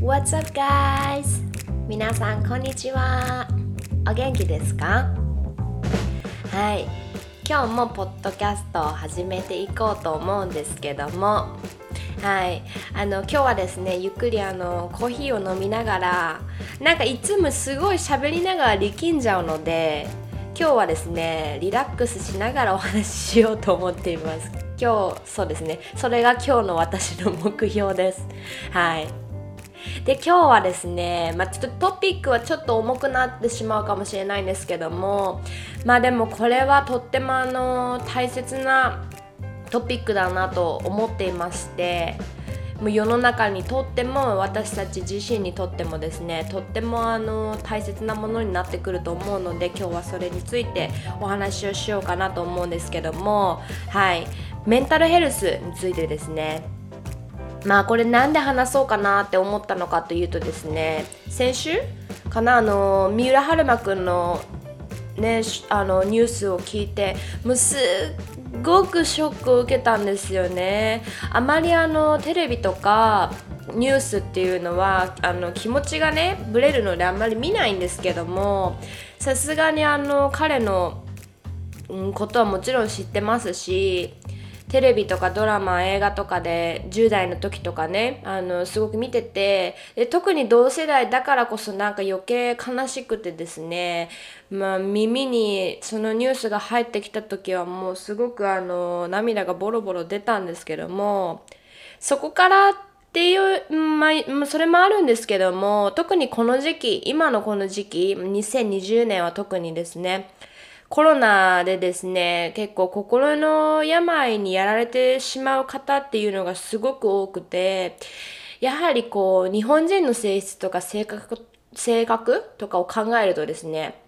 What's up guys? 皆さんこんにちは。お元気ですか？はい。今日もポッドキャストを始めていこうと思うんですけども。はい。あの今日はですねゆっくりあのコーヒーを飲みながらなんかいつもすごい喋りながら力んじゃうので今日はですねリラックスしながらお話ししようと思っています。今日そうですね。それが今日の私の目標です。はい。で今日はですね、まあ、ちょっとトピックはちょっと重くなってしまうかもしれないんですけどもまあでもこれはとってもあの大切なトピックだなと思っていましてもう世の中にとっても私たち自身にとってもですねとってもあの大切なものになってくると思うので今日はそれについてお話をしようかなと思うんですけどもはい。メンタルヘルスについてですね。まあこれなんで話そうかなって思ったのかというとですね先週？かな？あの三浦春馬くんのねあのニュースを聞いてもうすっごくショックを受けたんですよね。あまりあのテレビとかニュースっていうのはあの気持ちがねブレるのであんまり見ないんですけどもさすがにあの彼の、ことはもちろん知ってますしテレビとかドラマ映画とかで10代の時とかねあのすごく見ててで特に同世代だからこそなんか余計悲しくてですね、まあ、耳にそのニュースが入ってきた時はもうすごくあの涙がボロボロ出たんですけどもそこからっていう、まあ、それもあるんですけども特にこの時期今のこの時期2020年は特にですねコロナでですね、結構心の病にやられてしまう方っていうのがすごく多くて、やはりこう、日本人の性質とか性格、性格とかを考えるとですね、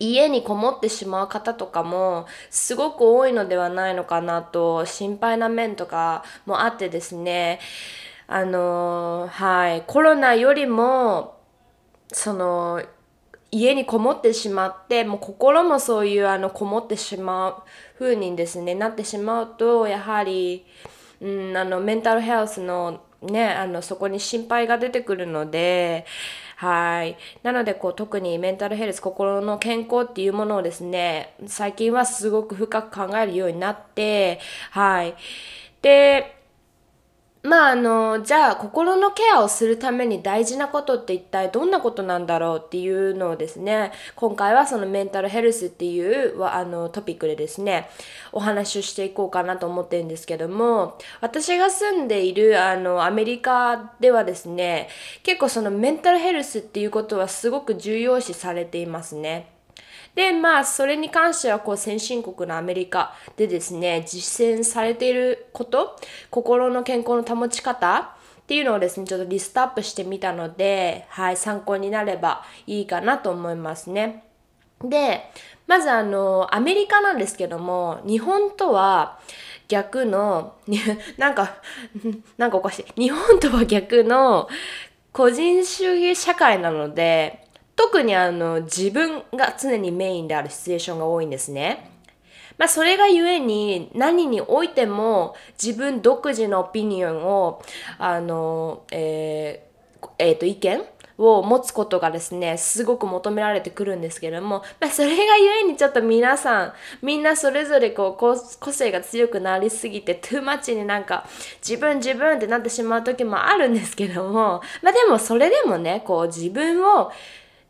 家にこもってしまう方とかもすごく多いのではないのかなと心配な面とかもあってですねあのはいコロナよりもその家にこもってしまってもう心もそういうあのこもってしまう風にですねなってしまうとやはり、うん、あのメンタルヘルスのねあのそこに心配が出てくるのではい。なのでこう特にメンタルヘルス心の健康っていうものをですね最近はすごく深く考えるようになってはい。でまああのじゃあ心のケアをするために大事なことって一体どんなことなんだろうっていうのをですね今回はそのメンタルヘルスっていうあのトピックでですねお話をしていこうかなと思ってるんですけども私が住んでいるあのアメリカではですね結構そのメンタルヘルスっていうことはすごく重要視されていますね。で、まあ、それに関しては、こう、先進国のアメリカでですね、実践されていること、心の健康の保ち方っていうのをですね、ちょっとリストアップしてみたので、はい、参考になればいいかなと思いますね。で、まずあの、アメリカなんですけども、日本とは逆の、なんか、なんかおかしい。日本とは逆の個人主義社会なので、特にあの自分が常にメインであるシチュエーションが多いんですね。まあそれがゆえに何においても自分独自のオピニオンをあの、えーえー、と意見を持つことがですねすごく求められてくるんですけども、まあ、それがゆえにちょっと皆さんみんなそれぞれこう個性が強くなりすぎてトゥーマッチになんか自分自分ってなってしまう時もあるんですけどもまあでもそれでもねこう自分を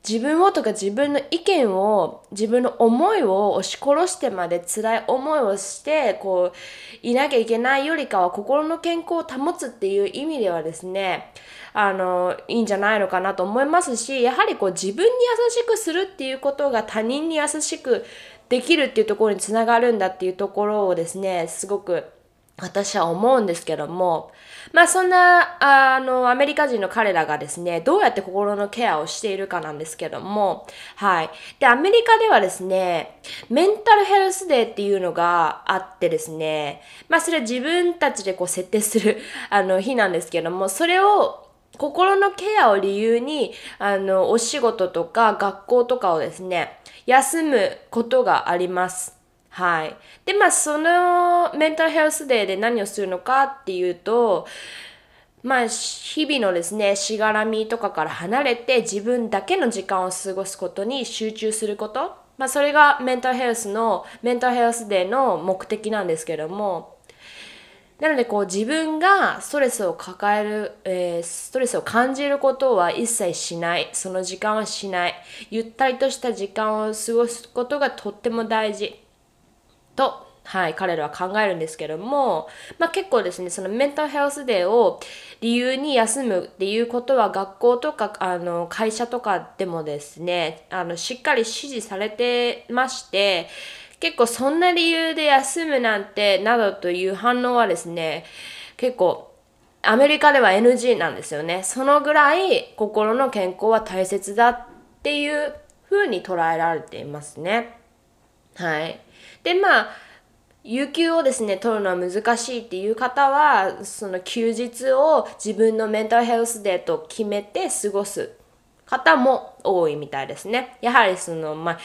自分をとか自分の意見を自分の思いを押し殺してまで辛い思いをしてこういなきゃいけないよりかは心の健康を保つっていう意味ではですねあのいいんじゃないのかなと思いますしやはりこう自分に優しくするっていうことが他人に優しくできるっていうところにつながるんだっていうところをですねすごく私は思うんですけども、まあそんな、あの、アメリカ人の彼らがですね、どうやって心のケアをしているかなんですけども、はい。で、アメリカではですね、メンタルヘルスデーっていうのがあってですね、まあそれは自分たちでこう設定する、あの、日なんですけども、それを心のケアを理由に、あの、お仕事とか学校とかをですね、休むことがあります。はい。で、まあ、そのメンタルヘルスデーで何をするのかっていうと、まあ、日々のですね、しがらみとかから離れて自分だけの時間を過ごすことに集中すること。まあ、それがメンタルヘルスの、メンタルヘルスデーの目的なんですけども、なのでこう自分がストレスを抱える、えー、ストレスを感じることは一切しない。その時間はしない。ゆったりとした時間を過ごすことがとっても大事。とはい、彼らは考えるんですけども、まあ、結構ですねそのメンタルヘルスデーを理由に休むっていうことは学校とかあの会社とかでもですねあのしっかり指示されてまして結構そんな理由で休むなんてなどという反応はですね結構アメリカでは NG なんですよね。そのぐらい心の健康は大切だっていう風に捉えられていますね。はいでまあ有給をですね取るのは難しいっていう方はその休日を自分のメンタルヘルスデーと決めて過ごす方も多いみたいですね。やはりその、まあ、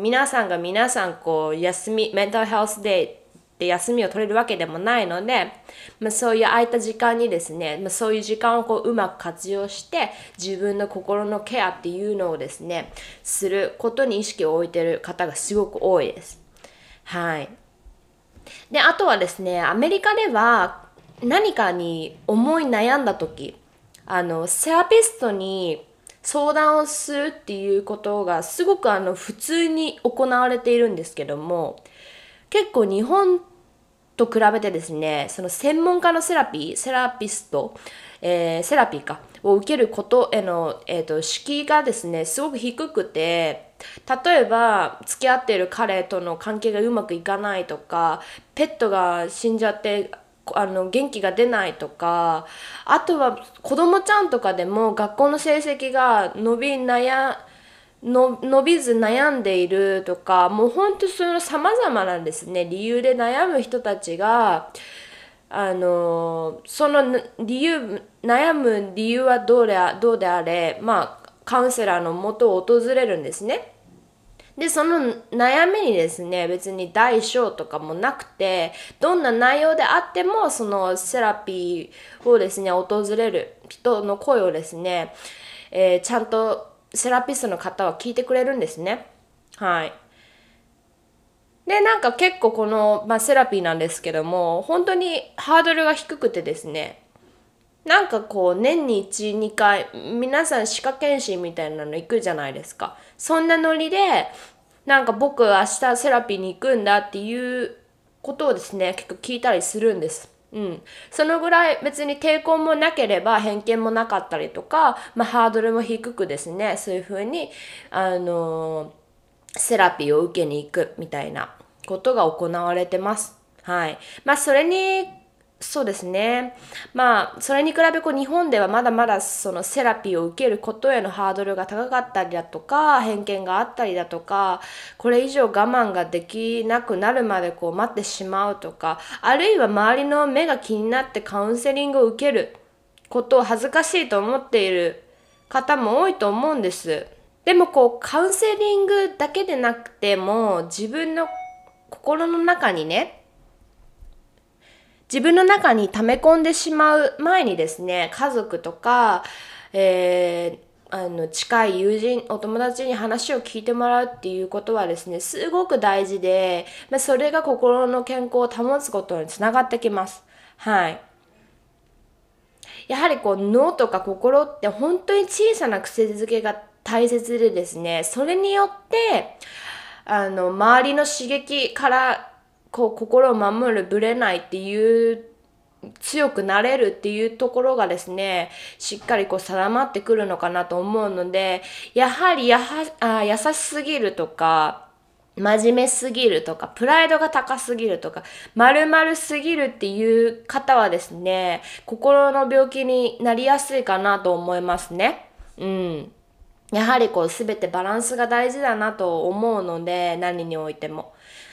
皆さんが皆さんこう休み、メンタルヘルスデーで休みを取れるわけでもないので、まあ、そういう空いた時間にですね、まあ、そういう時間をこううまく活用して自分の心のケアっていうのをですねすることに意識を置いてる方がすごく多いです。はい。で、あとはですね、アメリカでは何かに思い悩んだ時、あの、セラピストに相談をするっていうことがすごくあの普通に行われているんですけども、結構日本と比べてですね、その専門家のセラピー、セラピスト、えー、セラピーか、を受けることへの、えーと、敷居がですね、すごく低くて、例えば、付き合っている彼との関係がうまくいかないとか、ペットが死んじゃって、あの元気が出ないとかあとは子供ちゃんとかでも学校の成績が伸び悩の伸びず悩んでいるとかもうほんとその様々なですね理由で悩む人たちがあのその理由悩む理由はどうでどうであれまあカウンセラーのもとを訪れるんですね。でその悩みにですね別に大小とかもなくてどんな内容であってもそのセラピーをですね訪れる人の声をですね、えー、ちゃんとセラピストの方は聞いてくれるんですねはいでなんか結構この、まあ、セラピーなんですけども本当にハードルが低くてですねなんかこう年に1、2回皆さん歯科検診みたいなの行くじゃないですか。そんなノリでなんか僕明日セラピーに行くんだっていうことをですね結構聞いたりするんです。うん、そのぐらい別に抵抗もなければ偏見もなかったりとか、まあ、ハードルも低くですねそういうふうに、あの、セラピーを受けに行くみたいなことが行われてます。はい。まあそれにそうですね。まあ、それに比べこう日本ではまだまだそのセラピーを受けることへのハードルが高かったりだとか、偏見があったりだとか、これ以上我慢ができなくなるまでこう待ってしまうとか、あるいは周りの目が気になってカウンセリングを受けることを恥ずかしいと思っている方も多いと思うんです。でもこうカウンセリングだけでなくても自分の心の中にね自分の中に溜め込んでしまう前にですね、家族とか、えー、あの近い友人、お友達に話を聞いてもらうっていうことはですね、すごく大事で、まあ、それが心の健康を保つことにつながってきます。はい。やはりこう脳とか心って本当に小さな癖づけが大切でですね、それによって、あの、周りの刺激からこう心を守るぶれないっていう強くなれるっていうところがですね、しっかりこう定まってくるのかなと思うので、やはりやはあ優しすぎるとか、真面目すぎるとか、プライドが高すぎるとか、丸々すぎるっていう方はですね、心の病気になりやすいかなと思いますね。うん。やはりこう全てバランスが大事だなと思うので、何においても。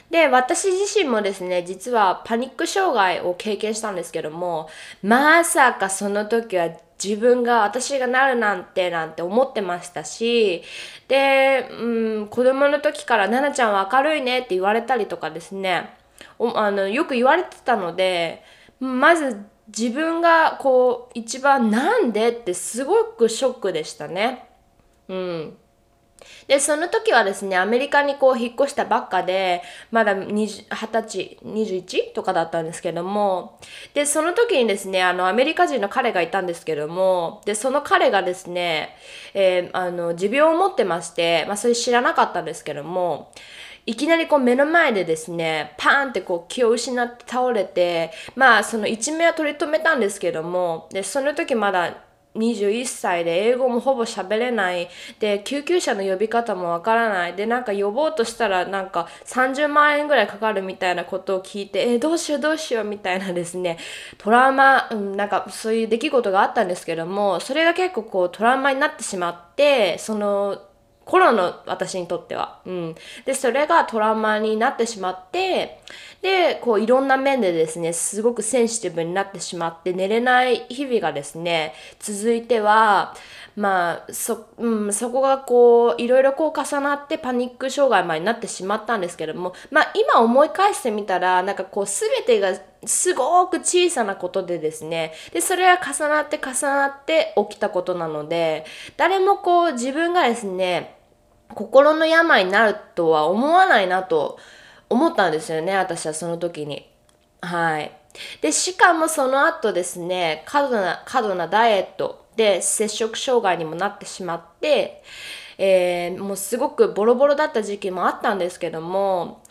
で、私自身もですね、実はパニック障害を経験したんですけども、まさかその時は自分が私がなるなんてなんて思ってましたし、で、うん、子供の時から奈々ちゃんは明るいねって言われたりとかですね、あのよく言われてたので、まず自分がこう一番なんでってすごくショックでしたね。うん。で、その時はですね、アメリカにこう引っ越したばっかで、まだ20歳、21とかだったんですけども、で、その時にですね、あの、アメリカ人の彼がいたんですけども、で、その彼がですね、えー、あの、持病を持ってまして、まあ、それ知らなかったんですけども、いきなりこう目の前でですね、パーンってこう気を失って倒れて、まあその一命は取り留めたんですけども、で、その時まだ21歳で英語もほぼ喋れない。で救急車の呼び方もわからない。でなんか呼ぼうとしたらなんか30万円ぐらいかかるみたいなことを聞いてえどうしようどうしようみたいなですね。トラウマ、うん、なんかそういう出来事があったんですけどもそれが結構こうトラウマになってしまってその頃の私にとっては。うん。で、それがトラウマになってしまって、で、こういろんな面でですね、すごくセンシティブになってしまって、寝れない日々がですね、続いては、まあ、そ、うん、そこがこう、いろいろこう重なってパニック障害までになってしまったんですけども、まあ今思い返してみたら、なんかこう全てがすごく小さなことでですね、で、それは重なって重なって起きたことなので、誰もこう自分がですね、心の病になるとは思わないなと思ったんですよね、私はその時に。はい。で、しかもその後ですね、過度な、過度なダイエットで摂食障害にもなってしまって、えー、もうすごくボロボロだった時期もあったんですけども、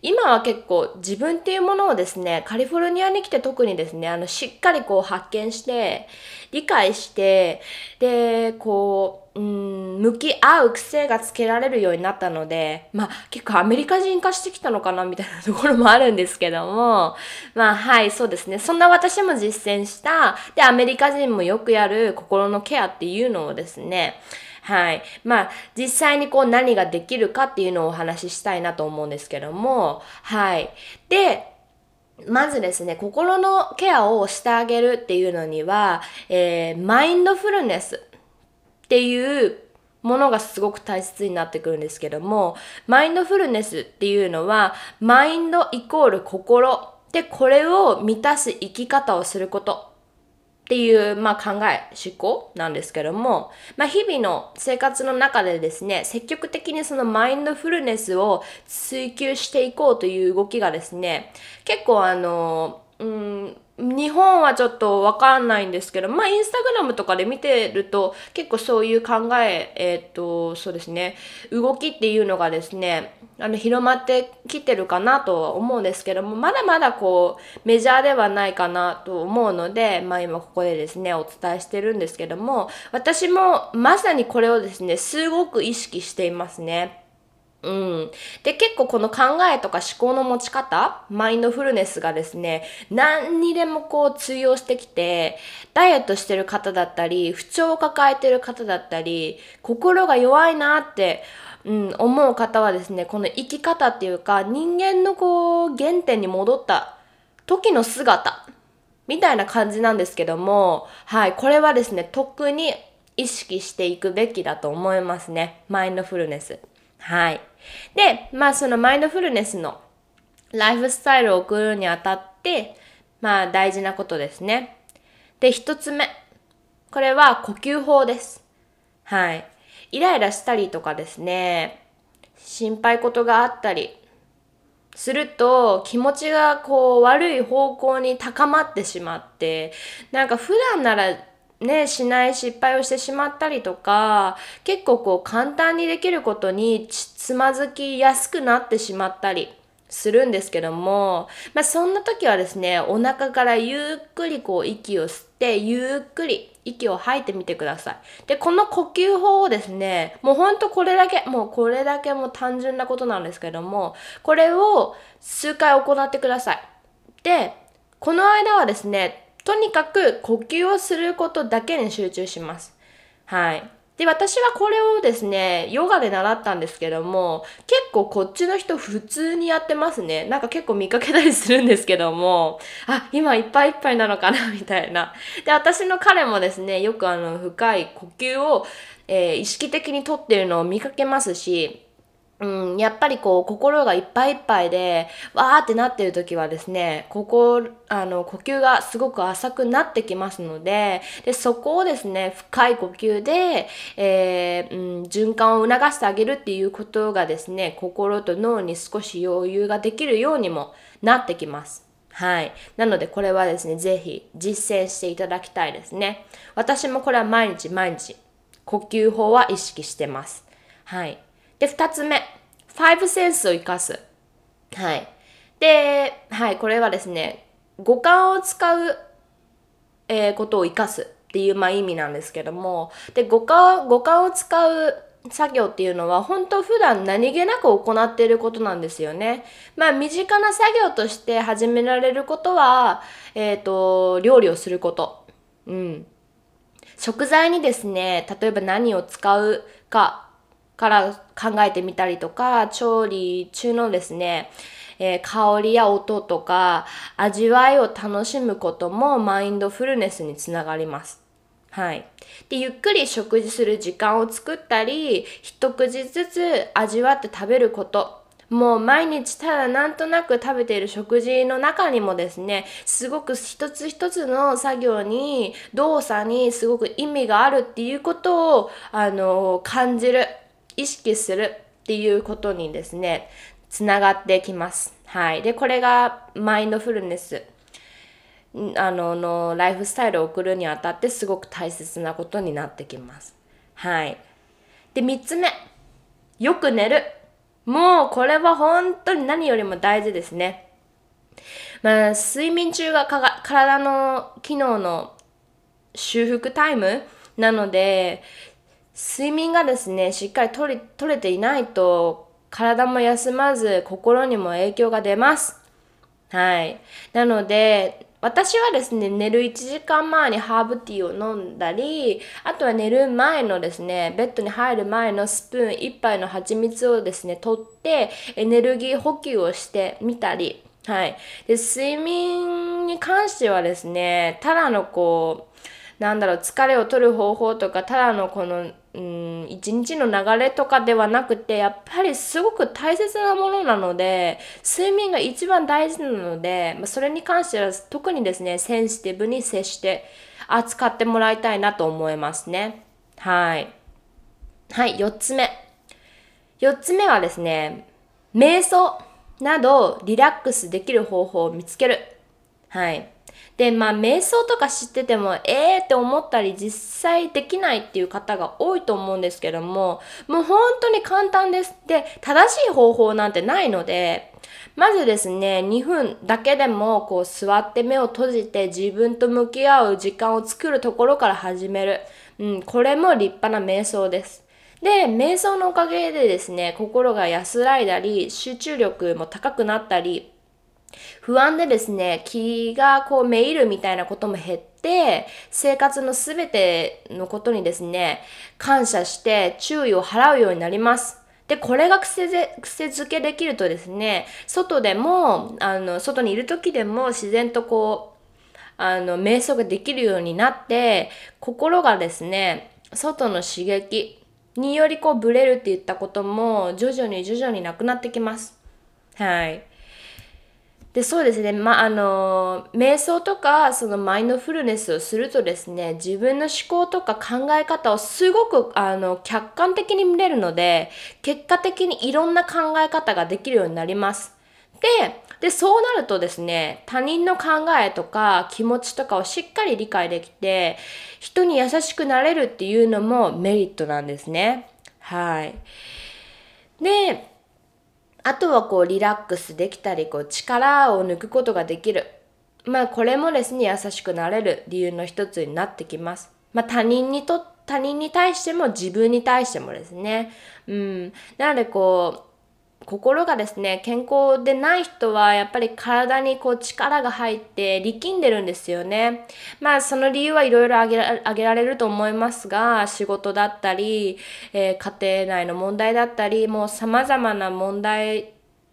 今は結構自分っていうものをですね、カリフォルニアに来て特にですね、あの、しっかりこう発見して、理解して、で、こう、うん、向き合う癖がつけられるようになったので、まあ結構アメリカ人化してきたのかなみたいなところもあるんですけども、まあはい、そうですね。そんな私も実践した、で、アメリカ人もよくやる心のケアっていうのをですね、はい。まあ、実際にこう何ができるかっていうのをお話ししたいなと思うんですけども、はい。で、まずですね、心のケアをしてあげるっていうのには、えー、マインドフルネスっていうものがすごく大切になってくるんですけども、マインドフルネスっていうのは、マインドイコール心で、これを満たす生き方をすることっていう、まあ、考え、思考なんですけども、まあ、日々の生活の中でですね、積極的にそのマインドフルネスを追求していこうという動きがですね、結構あの、うん、日本はちょっとわかんないんですけど、まあ、インスタグラムとかで見てると、結構そういう考え、えっ、と、そうですね、動きっていうのがですね、あの、広まってきてるかなとは思うんですけども、まだまだこう、メジャーではないかなと思うので、まあ今ここでですね、お伝えしてるんですけども、私もまさにこれをですね、すごく意識していますね。うん。で、結構この考えとか思考の持ち方、マインドフルネスがですね、何にでもこう通用してきて、ダイエットしてる方だったり、不調を抱えてる方だったり、心が弱いなって、うん、思う方はですね、この生き方っていうか、人間のこう、原点に戻った時の姿、みたいな感じなんですけども、はい、これはですね、特に意識していくべきだと思いますね。マインドフルネス。はい。で、まあそのマインドフルネスのライフスタイルを送るにあたって、まあ大事なことですね。で、一つ目。これは呼吸法です。はい。イライラしたりとかですね、心配事があったりすると気持ちがこう悪い方向に高まってしまって、なんか普段ならね、しない失敗をしてしまったりとか、結構こう簡単にできることにつまずきやすくなってしまったりするんですけども、まあそんな時はですね、お腹からゆっくりこう息を吸って、ゆっくり息を吐いてみてください。で、この呼吸法をですね、もうほんとこれだけ、もうこれだけもう単純なことなんですけども、これを数回行ってください。で、この間はですね、とにかく呼吸をすることだけに集中します。はい。で、私はこれをですね、ヨガで習ったんですけども、結構こっちの人普通にやってますね。なんか結構見かけたりするんですけども、あ、今いっぱいいっぱいなのかな、みたいな。で、私の彼もですね、よくあの、深い呼吸を、えー、意識的にとってるのを見かけますし、うん、やっぱりこう心がいっぱいいっぱいでわーってなってる時はですねここあの呼吸がすごく浅くなってきますのででそこをですね深い呼吸で、えー、うん、循環を促してあげるっていうことがですね心と脳に少し余裕ができるようにもなってきます。はい。なのでこれはですね、ぜひ実践していただきたいですね。私もこれは毎日毎日呼吸法は意識してます。はい。で、二つ目、ファイブセンスを生かす。はい。で、はい、これはですね、五感を使う、えー、ことを生かすっていう、まあ、意味なんですけども、で、五感、五感を使う作業っていうのは本当普段何気なく行っていることなんですよね。まあ身近な作業として始められることは、えっ、ー、と、料理をすること。うん。食材にですね、例えば何を使うかから考えてみたりとか、調理中のですね、えー、香りや音とか味わいを楽しむこともマインドフルネスにつながります。はい。で、ゆっくり食事する時間を作ったり、一口ずつ味わって食べること。もう毎日ただなんとなく食べている食事の中にもですね、すごく一つ一つの作業に、動作にすごく意味があるっていうことを、あの、感じる。意識するっていうことにですね、つながってきます。はい。で、これがマインドフルネス。あののライフスタイルを送るにあたってすごく大切なことになってきます。はい。で、3つ目。よく寝る。もうこれは本当に何よりも大事ですね。まあ、睡眠中が体の機能の修復タイムなので、睡眠がですね、しっかり取れ取れていないと、体も休まず、心にも影響が出ます。はい。なので、私はですね、寝る1時間前にハーブティーを飲んだり、あとは寝る前のですね、ベッドに入る前のスプーン1杯の蜂蜜をですね、取って、エネルギー補給をしてみたり、はい。で、睡眠に関してはですね、ただのこう、なんだろう、疲れを取る方法とか、ただのこの、うん、一日の流れとかではなくて、やっぱりすごく大切なものなので、睡眠が一番大事なので、まあ、それに関しては特にですね、センシティブに接して扱ってもらいたいなと思いますね。はい。はい、4つ目。4つ目はですね、瞑想などリラックスできる方法を見つける。はい。で、まあ、瞑想とか知ってても、えーって思ったり、実際できないっていう方が多いと思うんですけども、もう本当に簡単です。で、正しい方法なんてないので、まずですね、2分だけでも、こう、座って目を閉じて自分と向き合う時間を作るところから始める。うん、これも立派な瞑想です。で、瞑想のおかげでですね、心が安らいだり、集中力も高くなったり、不安でですね、気がこうめいるみたいなことも減って、生活のすべてのことにですね、感謝して注意を払うようになります。で、これが癖ぜ癖づけできるとですね、外でも、あの、外にいる時でも自然とこう、あの、瞑想ができるようになって、心がですね、外の刺激によりこうブレるって言ったことも徐々に徐々になくなってきます。はい。でそうですね、まああの瞑想とかそのマインドフルネスをするとですね自分の思考とか考え方をすごくあの客観的に見れるので結果的にいろんな考え方ができるようになります。ででそうなるとですね他人の考えとか気持ちとかをしっかり理解できて人に優しくなれるっていうのもメリットなんですね。はい。であとはこうリラックスできたりこう力を抜くことができる。まあこれもですね優しくなれる理由の一つになってきます。まあ他人にと他人に対しても自分に対してもですね。うん。なのでこう心がですね、健康でない人はやっぱり体にこう力が入って力んでるんですよね。まあその理由はいろいろ挙げられると思いますが、仕事だったり、えー、家庭内の問題だったり、もう様々な問題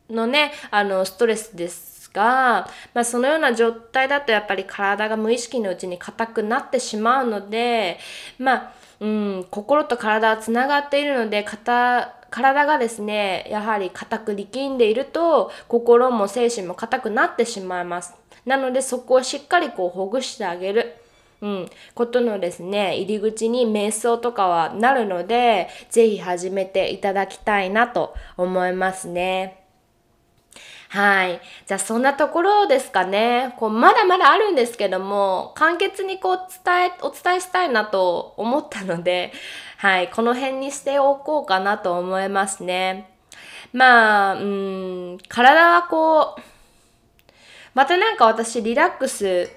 のね、あのストレスですが、まあ、そのような状態だとやっぱり体が無意識のうちに硬くなってしまうので、まあ、うん、心と体はつながっているので硬、体がですねやはり硬く力んでいると心も精神も硬くなってしまいます。なのでそこをしっかりこうほぐしてあげる。うん、ことのですね入り口に瞑想とかはなるので是非始めていただきたいなと思いますね。はい。じゃあそんなところですかね。こうまだまだあるんですけども、簡潔にこう伝え、お伝えしたいなと思ったので、はい。この辺にしておこうかなと思いますね。まあ、うん、体はこう、またなんか私リラックス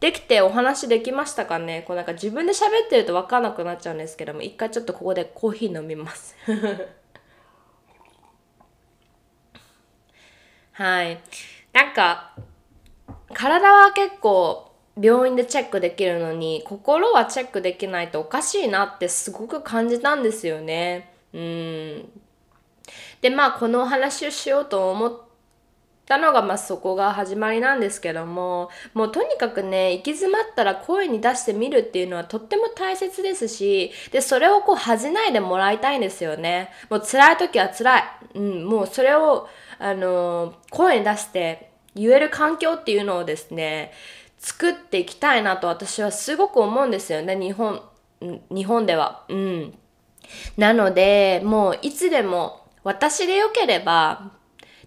できてお話できましたかねこうなんか自分で喋ってると分かんなくなっちゃうんですけども、一回ちょっとここでコーヒー飲みます。はい。なんか、体は結構病院でチェックできるのに、心はチェックできないとおかしいなってすごく感じたんですよね。うん。で、まあ、このお話をしようと思ったのが、まあ、そこが始まりなんですけども、もうとにかくね、行き詰まったら声に出してみるっていうのはとっても大切ですし、で、それをこう恥じないでもらいたいんですよね。もう辛い時は辛い。うん、もうそれを、あの声に出して言える環境っていうのをですね作っていきたいなと私はすごく思うんですよね日本日本ではうんなのでもういつでも私でよければ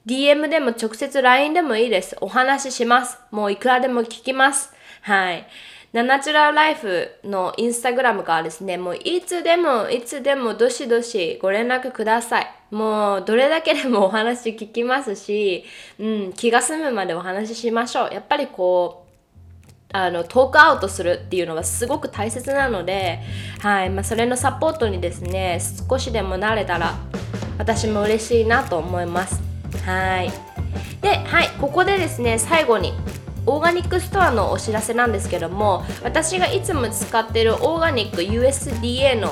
DM でも直接 LINE でもいいです。お話しします。もういくらでも聞きます。はい。ナナチュラルライフのインスタグラムからですね、もういつでもいつでもどしどしご連絡ください。もうどれだけでもお話聞きますし、うん、気が済むまでお話ししましょう。やっぱりこう、あのトークアウトするっていうのはすごく大切なので、はい。まあ、それのサポートにですね少しでもなれたら私も嬉しいなと思います。はい。ではいここでですね最後にオーガニックストアのお知らせなんですけども私がいつも使ってるオーガニック USDA の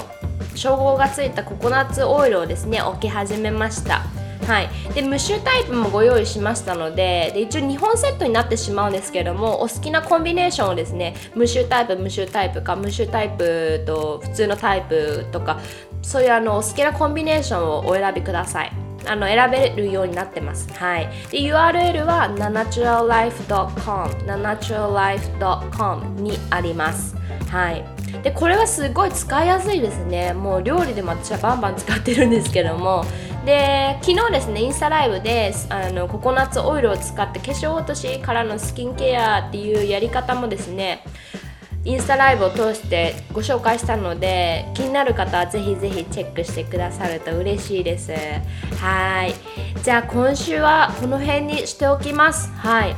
称号がついたココナッツオイルをですね置き始めました。はい、で無臭タイプもご用意しましたのでで一応2本セットになってしまうんですけどもお好きなコンビネーションをですね無臭タイプ無臭タイプか無臭タイプと普通のタイプとかそういうあのお好きなコンビネーションをお選びください。あの選べるようになってます。はい。で、URL は naturallife.com、naturallife.com にあります。はい。で、これはすごい使いやすいですね。もう料理でも私はバンバン使ってるんですけども、で昨日ですねインスタライブであのココナッツオイルを使って化粧落としからのスキンケアっていうやり方もですねインスタライブを通してご紹介したので気になる方はぜひぜひチェックしてくださると嬉しいです。はい。じゃあ今週はこの辺にしておきます。はい。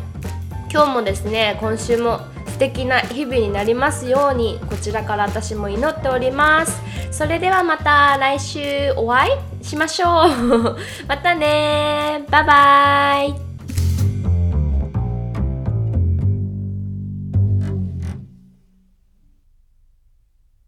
今日もですね今週も素敵な日々になりますようにこちらから私も祈っております。それではまた来週お会いしましょう。またねバイバイ。